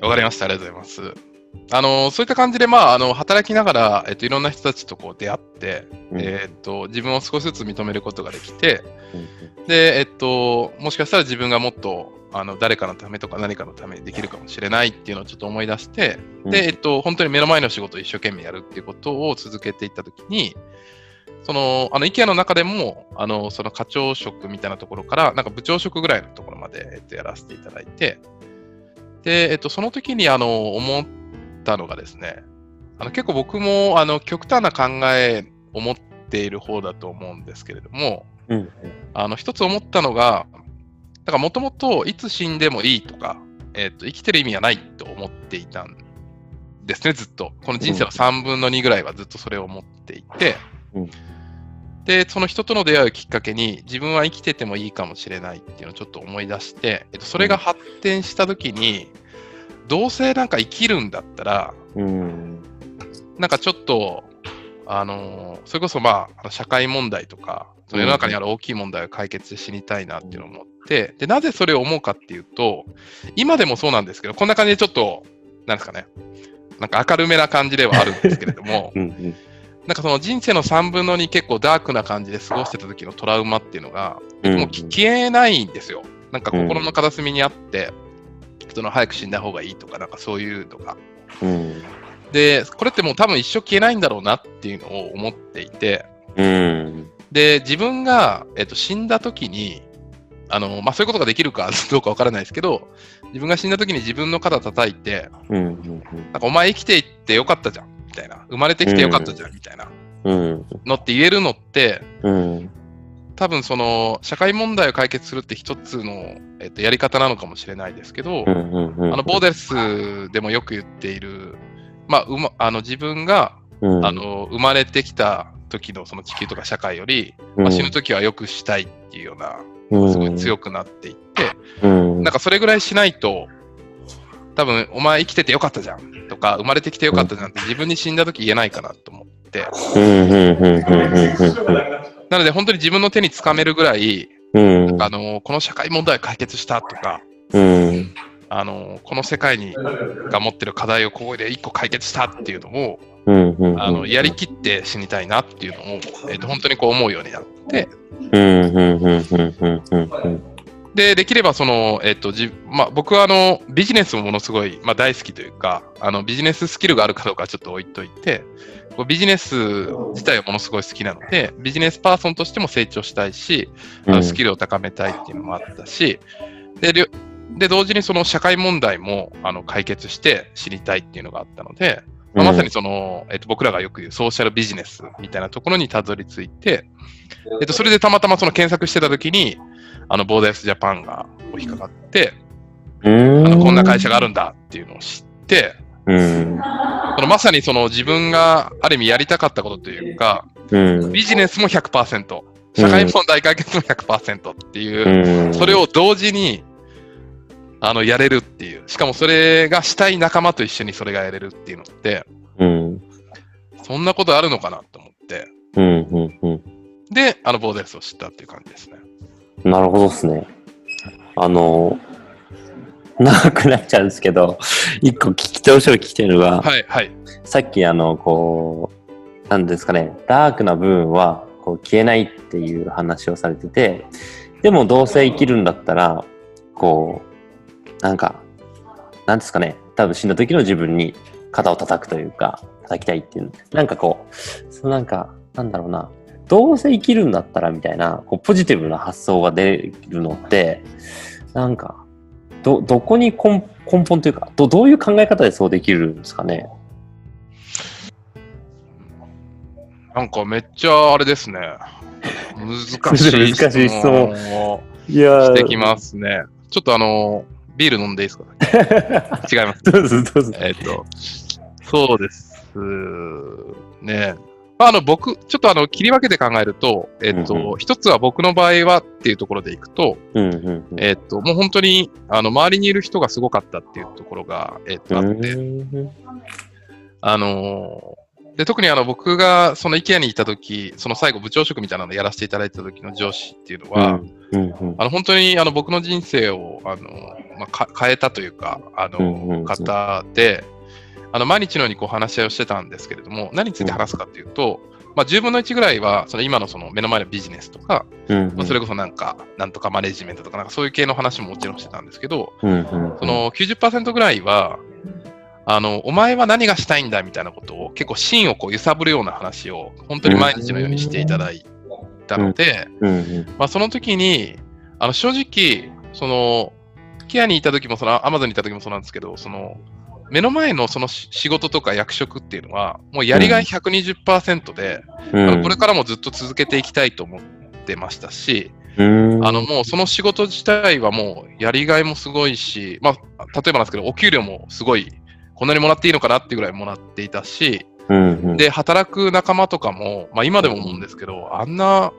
わかりました。ありがとうございます。あの、そういった感じで、まあ、あの、働きながら、えっと、いろんな人たちとこう出会って、うんえっと、自分を少しずつ認めることができて、うんで、えっと、もしかしたら自分がもっと、あの、誰かのためとか何かのためにできるかもしれないっていうのをちょっと思い出して、うんで、えっと、本当に目の前の仕事を一生懸命やるっていうことを続けていったときに、その、あの、IKEA の中でも、あの、その課長職みたいなところから、なんか部長職ぐらいのところまで、えっと、やらせていただいて、で、えっと、その時に、あの、思ったのがですね、あの、結構僕も、あの、極端な考えを持っている方だと思うんですけれども、うん。あの、一つ思ったのが、だからもともといつ死んでもいいとか、えっと、生きてる意味はないと思っていたんですね、ずっと。この人生の3分の2ぐらいはずっとそれを思っていて、うんで、その人との出会いをきっかけに、自分は生きててもいいかもしれないっていうのをちょっと思い出して、えっと、それが発展したときに、どうせなんか生きるんだったら、うん。なんかちょっと、あのーそれこそまあ社会問題とか、その世の中にある大きい問題を解決して死にたいなっていうのを思って、で、なぜそれを思うかっていうと、今でもそうなんですけど、こんな感じでちょっと、なんですかね、なんか明るめな感じではあるんですけれども、うんうんなんかその人生の3分の2結構ダークな感じで過ごしてた時のトラウマっていうのが、うん。もうき消えないんですよ。なんか心の片隅にあって、その早く死んだ方がいいとか、なんかそういうのが。うん。で、これってもう多分一生消えないんだろうなっていうのを思っていて、うん。で、自分が、えっと、死んだ時に、あの、まあ、そういうことができるかどうかわからないですけど、自分が死んだ時に自分の肩叩いて、なんかお前生きていってよかったじゃん、みたいな。生まれてきてよかったじゃん、みたいな。うん。のって言えるのって、うん多分その、社会問題を解決するって一つの、えっと、やり方なのかもしれないですけど、あの、ボーデスでもよく言っている、まあ、うま、あの、自分が、うん。あの、生まれてきた時のその地球とか社会より、まあ、死ぬ時は良くしたいっていうような、すごい強くなっていって、うん。なんかそれぐらいしないと、多分、お前生きててよかったじゃん。とか、生まれてきてよかったじゃんって自分に死んだ時言えないかなと思って、なので本当に自分の手につかめるぐらい、うん。あの、この社会問題を解決したとか、うん。あの、この世界にが持ってる課題をここで一個解決したっていうのを、うんうんあの、やりきって死にたいなっていうのを、えっと、本当にこう思うようになって、で、できればその、えっと、じまあ、僕はあの、ビジネスもものすごい、まあ、大好きというか、あの、ビジネススキルがあるかどうかはちょっと置いといて、ビジネス自体はものすごい好きなので、ビジネスパーソンとしても成長したいし、あのスキルを高めたいっていうのもあったし、で、で同時にその社会問題もあの解決して知りたいっていうのがあったので、まあまさにその、えっと、僕らがよく言うソーシャルビジネスみたいなところにたどり着いて、えっと、それでたまたまその検索してた時に、あの、ボーダースジャパンが引っかかって、あのこんな会社があるんだっていうのを知って、うん。そのまさにその自分がある意味やりたかったことというか、うん。ビジネスも100%、社会問題解決も100%っていう、うん。それを同時に、あの、やれるっていう。しかもそれがしたい仲間と一緒にそれがやれるっていうのって、うん。そんなことあるのかなと思って、うんうんうん。で、あの、ボーデルスを知ったっていう感じですね。なるほどですね。あの、長くなっちゃうんですけど、一個聞きどうしても聞きたいのが、はい、はい。さっきあの、こう、なんですかね、ダークな部分はこう消えないっていう話をされてて、でもどうせ生きるんだったら、こう、なんか、なんですかね、多分死んだ時の自分に肩を叩くというか、叩きたいっていう、なんかこう、そのなんか、なんだろうな、どうせ生きるんだったらみたいな、こうポジティブな発想が出るのって、なんか、ど、どこに根根本というか、ど、どういう考え方でそうできるんですかね？なんかめっちゃあれですね。難しい 難しい質問をいやしてきますね。ちょっとあの、ビール飲んでいいですか？違います。どうぞどうぞ。えっ、と、そうですね。まあ、あの、僕、ちょっとあの、切り分けて考えると、えっ、と、一つは僕の場合はっていうところでいくと。えっ、と、もう本当に、あの、周りにいる人がすごかったっていうところが、えっ、と、あって、あのーで、特にあの僕がその IKEA にいた時、その最後部長職みたいなのやらせていただいた時の上司っていうのは、あの本当にあの僕の人生をあの、まあ、か変えたというか、あの、方で、あの毎日のようにこう話し合いをしてたんですけれども、何について話すかっていうと、まあ、10分の1ぐらいは、その今のその目の前のビジネスとか、うんまあ、それこそなんか、なんとかマネジメントとか、なんかそういう系の話ももちろんしてたんですけど、うんうんその90%ぐらいは、あの、お前は何がしたいんだみたいなことを結構芯をこう揺さぶるような話を本当に毎日のようにしていただいたので、うんうんまあその時に、あの正直、その、ケアにいた時も、そのアマゾンにいた時もそうなんですけど、その、目の前のそのし仕事とか役職っていうのは、もうやりがい120%で、うん。これからもずっと続けていきたいと思ってましたし、うん。あのもうその仕事自体はもうやりがいもすごいし、まあ、例えばなんですけど、お給料もすごい、こんなにもらっていいのかなっていうぐらいもらっていたし、うんうん。で、働く仲間とかも、まあ今でも思うんですけど、あんな、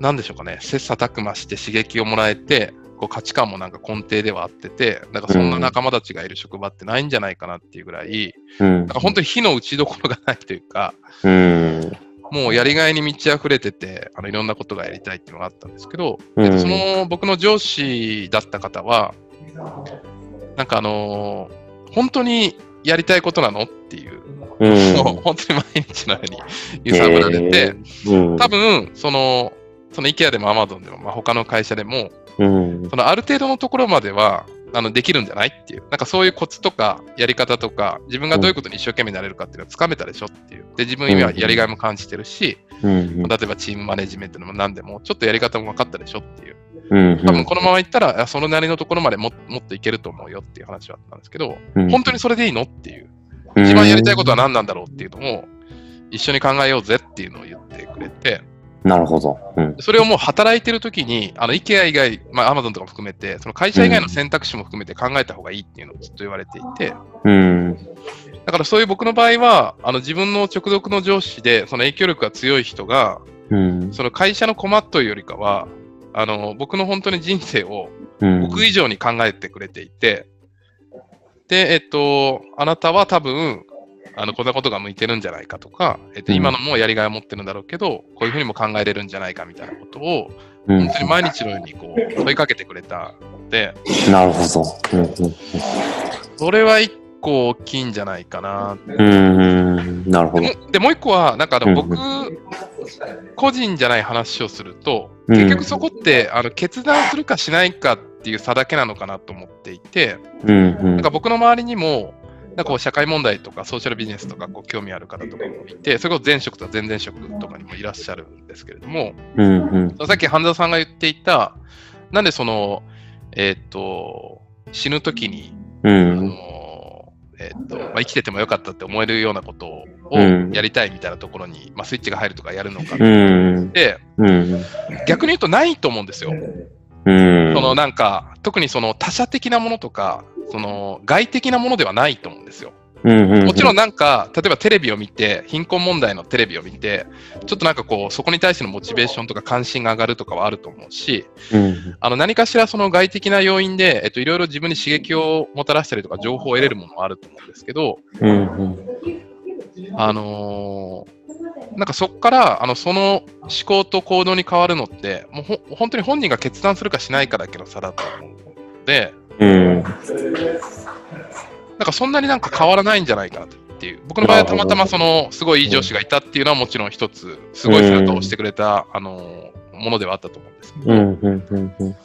なんでしょうかね、切磋琢磨して刺激をもらえて、こう価値観もなんか根底ではあってて、なんかそんな仲間たちがいる職場ってないんじゃないかなっていうぐらい、うん。なんか本当に火の打ちどころがないというか、うん。もうやりがいに満ち溢れてて、あのいろんなことがやりたいっていうのがあったんですけど、うん。えっとその僕の上司だった方は、なんかあのー本当にやりたいことなのっていう、うん。本当に毎日のように揺さぶられて、うん。多分、その、その IKEA でも Amazon でも、まあ、他の会社でも、うんそのある程度のところまでは、あの、できるんじゃないっていう。なんかそういうコツとか、やり方とか、自分がどういうことに一生懸命になれるかっていうのはつかめたでしょっていう。で、自分今やりがいも感じてるし、うん例えばチームマネジメントでも何でも、ちょっとやり方も分かったでしょっていう。うん多分このままいったら、あそのなりのところまでももっといけると思うよっていう話はあったんですけど、うん本当にそれでいいのっていう。一番やりたいことは何なんだろうっていうのを、一緒に考えようぜっていうのを言ってくれて、なるほど。うん。それをもう働いてる時に、あの、IKEA 以外、まあ、Amazon とかも含めて、その会社以外の選択肢も含めて考えた方がいいっていうのをずっと言われていて、うん。だからそういう僕の場合は、あの、自分の直属の上司で、その影響力が強い人が、うん。その会社の困っというよりかは、あの、僕の本当に人生をうん。僕以上に考えてくれていて、で、えっと、あなたは多分、あの、こんなことが向いてるんじゃないかとか、えっと、うん。今のもやりがいを持ってるんだろうけど、こういうふうにも考えれるんじゃないかみたいなことを、うん。本当に毎日のようにこう問いかけてくれたので、なるほど。うんそれは一個大きいんじゃないかな。うんうん。なるほど。で。もう一個は、なんかあのうん。僕、個人じゃない話をすると、うん。結局そこってあの決断するかしないかっていう差だけなのかなと思っていて、うんうん。なんか僕の周りにも、なんかこう社会問題とかソーシャルビジネスとかこう興味ある方とかもいて、それこそ前職とか前々職とかにもいらっしゃるんですけれども、うんうん。さっき半沢さんが言っていた、なんでその、えーっと、死ぬ時に、うあんのえーっとまあ、生きててもよかったって思えるようなことをうん。やりたいみたいなところに、まあ、スイッチが入るとかやるのか。うな。ん。で、うん。逆に言うとないと思うんですよ。うん。そのなんか、特にその他者的なものとか、その外的なものではないと思うんですよ。もちろんなんか、例えばテレビを見て、貧困問題のテレビを見て、ちょっとなんかこう、そこに対してのモチベーションとか関心が上がるとかはあると思うし、うんあの何かしらその外的な要因で、えっと、いろいろ自分に刺激をもたらしたりとか、情報を得れるものはあると思うんですけど、うんうん。あのーなんかそこから、あの、その思考と行動に変わるのって、もうほ本当に本人が決断するかしないかだけの差だと思うので、うんなんかそんなになんか変わらないんじゃないかなっていう。僕の場合はたまたまその、すごいいい上司がいたっていうのはもちろん一つ、すごい背中を押してくれた、あの、ものではあったと思うんですけど、うんうんうんうん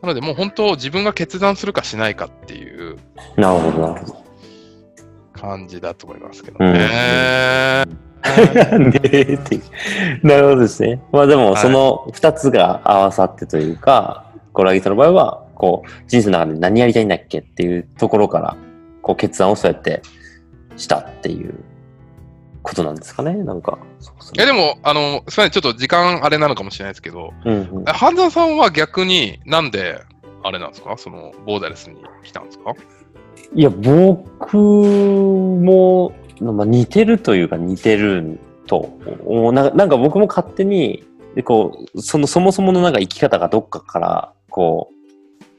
なのでもう本当自分が決断するかしないかっていうなるほど、なるほど。感じだと思いますけどうん ね。なんでっていうなるほどですね。まあでも、はいその二つが合わさってというか、コラギさんの場合は、こう、人生の中で何やりたいんだっけっていうところから、こう、決断をそうやってしたっていうことなんですかね。なんか、いやでも、あの、すみません、ちょっと時間あれなのかもしれないですけど、うんうん。え半沢さんは逆になんで、あれなんですか？その、ボーダレスに来たんですか？いや、僕も、まあ、似てるというか似てるとななんか僕も勝手にでこうそのそもそものなんか生き方がどっかからこう、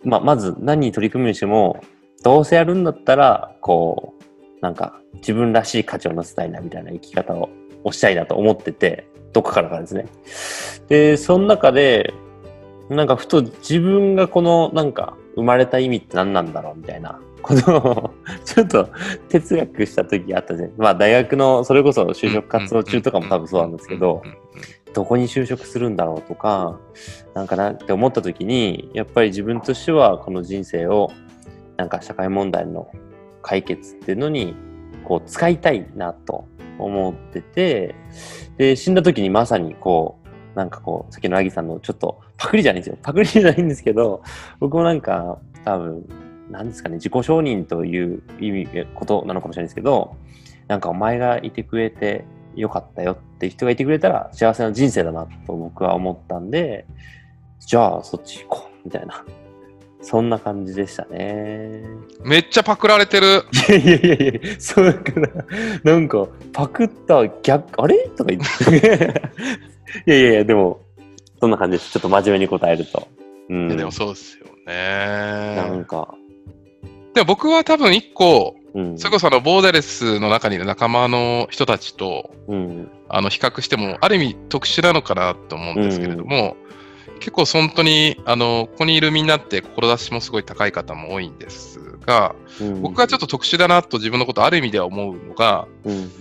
まあ、まず何に取り組むにしてもどうせやるんだったらこうなんか自分らしい価値を乗せたいなみたいな生き方ををしたいなと思ってて、どこからかですね。で、その中で、なんかふと自分がこのなんか生まれた意味って何なんだろうみたいなことをちょっと哲学した時あったじゃん。まあ大学のそれこそ就職活動中とかも多分そうなんですけど、どこに就職するんだろうとか、なんかなって思った時に、やっぱり自分としてはこの人生をなんか社会問題の解決っていうのにこう使いたいなと思ってて、で、死んだ時にまさにこう、なんかこう、さっきのアギさんのちょっとパクリじゃないんですよ。パクリじゃないんですけど、僕もなんか多分、なんですかね、自己承認という意味、ことなのかもしれないですけど、なんかお前がいてくれてよかったよっていう人がいてくれたら幸せな人生だなと僕は思ったんで、じゃあそっち行こうみたいな。そんな感じでしたね。めっちゃパクられてる。いやいやいやいや、そうだから、なんか、パクった逆、あれ？とか言って。いやいやいや、でも、そんな感じです。ちょっと真面目に答えると。うん。でもそうですよね。なんか、でも僕は多分一個、うん。それこそあのボーダレスの中にいる仲間の人たちとうん。あの比較しても、ある意味特殊なのかなと思うんですけれども、結構本当にあのここにいるみんなって志もすごい高い方も多いんですが、うん僕がちょっと特殊だなと自分のことある意味では思うのが、うん。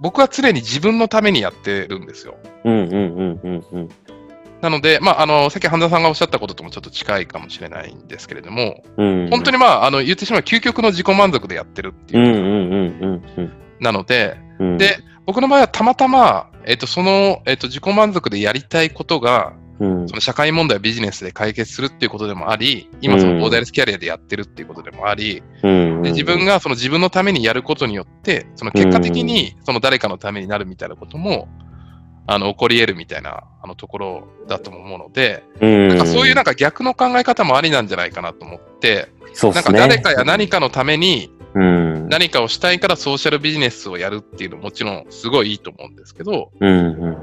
僕は常に自分のためにやってるんですよ。うんうんうんうんうん。なので、まあ、あの、さっき半田さんがおっしゃったことともちょっと近いかもしれないんですけれども、うん。本当にまあ、あの、言ってしまう究極の自己満足でやってるっていう。うんうんうんうんなので、うん。で、僕の場合はたまたま、えっと、その、えっと、自己満足でやりたいことが、うんその社会問題をビジネスで解決するっていうことでもあり、今そのボーダーレスキャリアでやってるっていうことでもあり、うん。で自分がその自分のためにやることによって、その結果的にその誰かのためになるみたいなことも、あの、起こり得るみたいな、あの、ところだとも思うので、うん、なんかそういうなんか逆の考え方もありなんじゃないかなと思って、なんか。誰かや何かのためにうん。何かをしたいからソーシャルビジネスをやるっていうのももちろんすごいいいと思うんですけど、うんうん。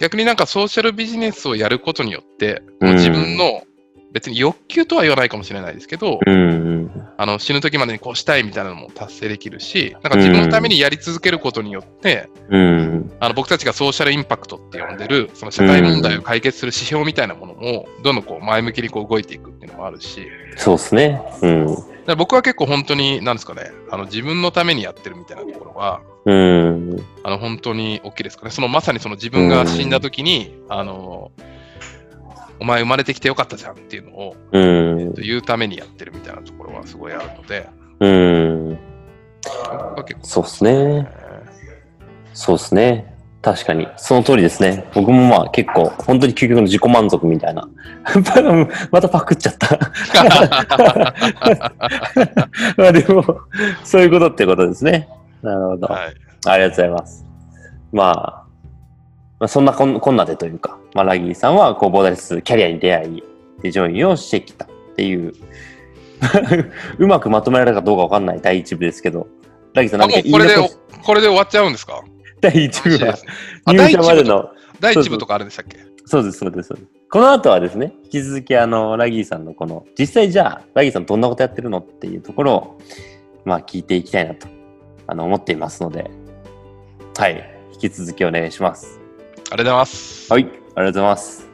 逆になんかソーシャルビジネスをやることによって、うんもう自分の別に欲求とは言わないかもしれないですけど、うんうん。あの死ぬ時までにこうしたいみたいなのも達成できるし、なんか自分のためにやり続けることによって、うん。あの僕たちがソーシャルインパクトって呼んでる、その社会問題を解決する指標みたいなものも、どんどんこう前向きにこう動いていくっていうのもあるし、そうっすね。うん。だ僕は結構本当に、なんですかね、あの自分のためにやってるみたいなところは、うん。あの本当に大きいですかね。そのまさにその自分が死んだ時に、あの、お前生まれてきてよかったじゃんっていうのをうん。言うためにやってるみたいなところはすごいあるので、うん。そうっすね。そうですね。確かに。その通りですね。僕もまあ結構、本当に究極の自己満足みたいな。またパクっちゃった。まあでも、そういうことってことですね。なるほど。はい。ありがとうございます。まあ、まあ、そんなこんこんなでというか、まあ、ラギーさんはこうボーダレスキャリアに出会い、でジョインをしてきたっていう、うまくまとめられたかどうかわかんない第一部ですけど、ラギーさんあ、何かこれでこれで終わっちゃうんですか？第一部は。入社まで第一部との、第一部とかあるんでしたっけ？そうです、そうです。そうです。この後はですね、引き続きあの、ラギーさんのこの、実際じゃあ、ラギーさんどんなことやってるのっていうところを、まあ聞いていきたいなと、あの、思っていますので、はい、引き続きお願いします。ありがとうございます。はい、ありがとうございます。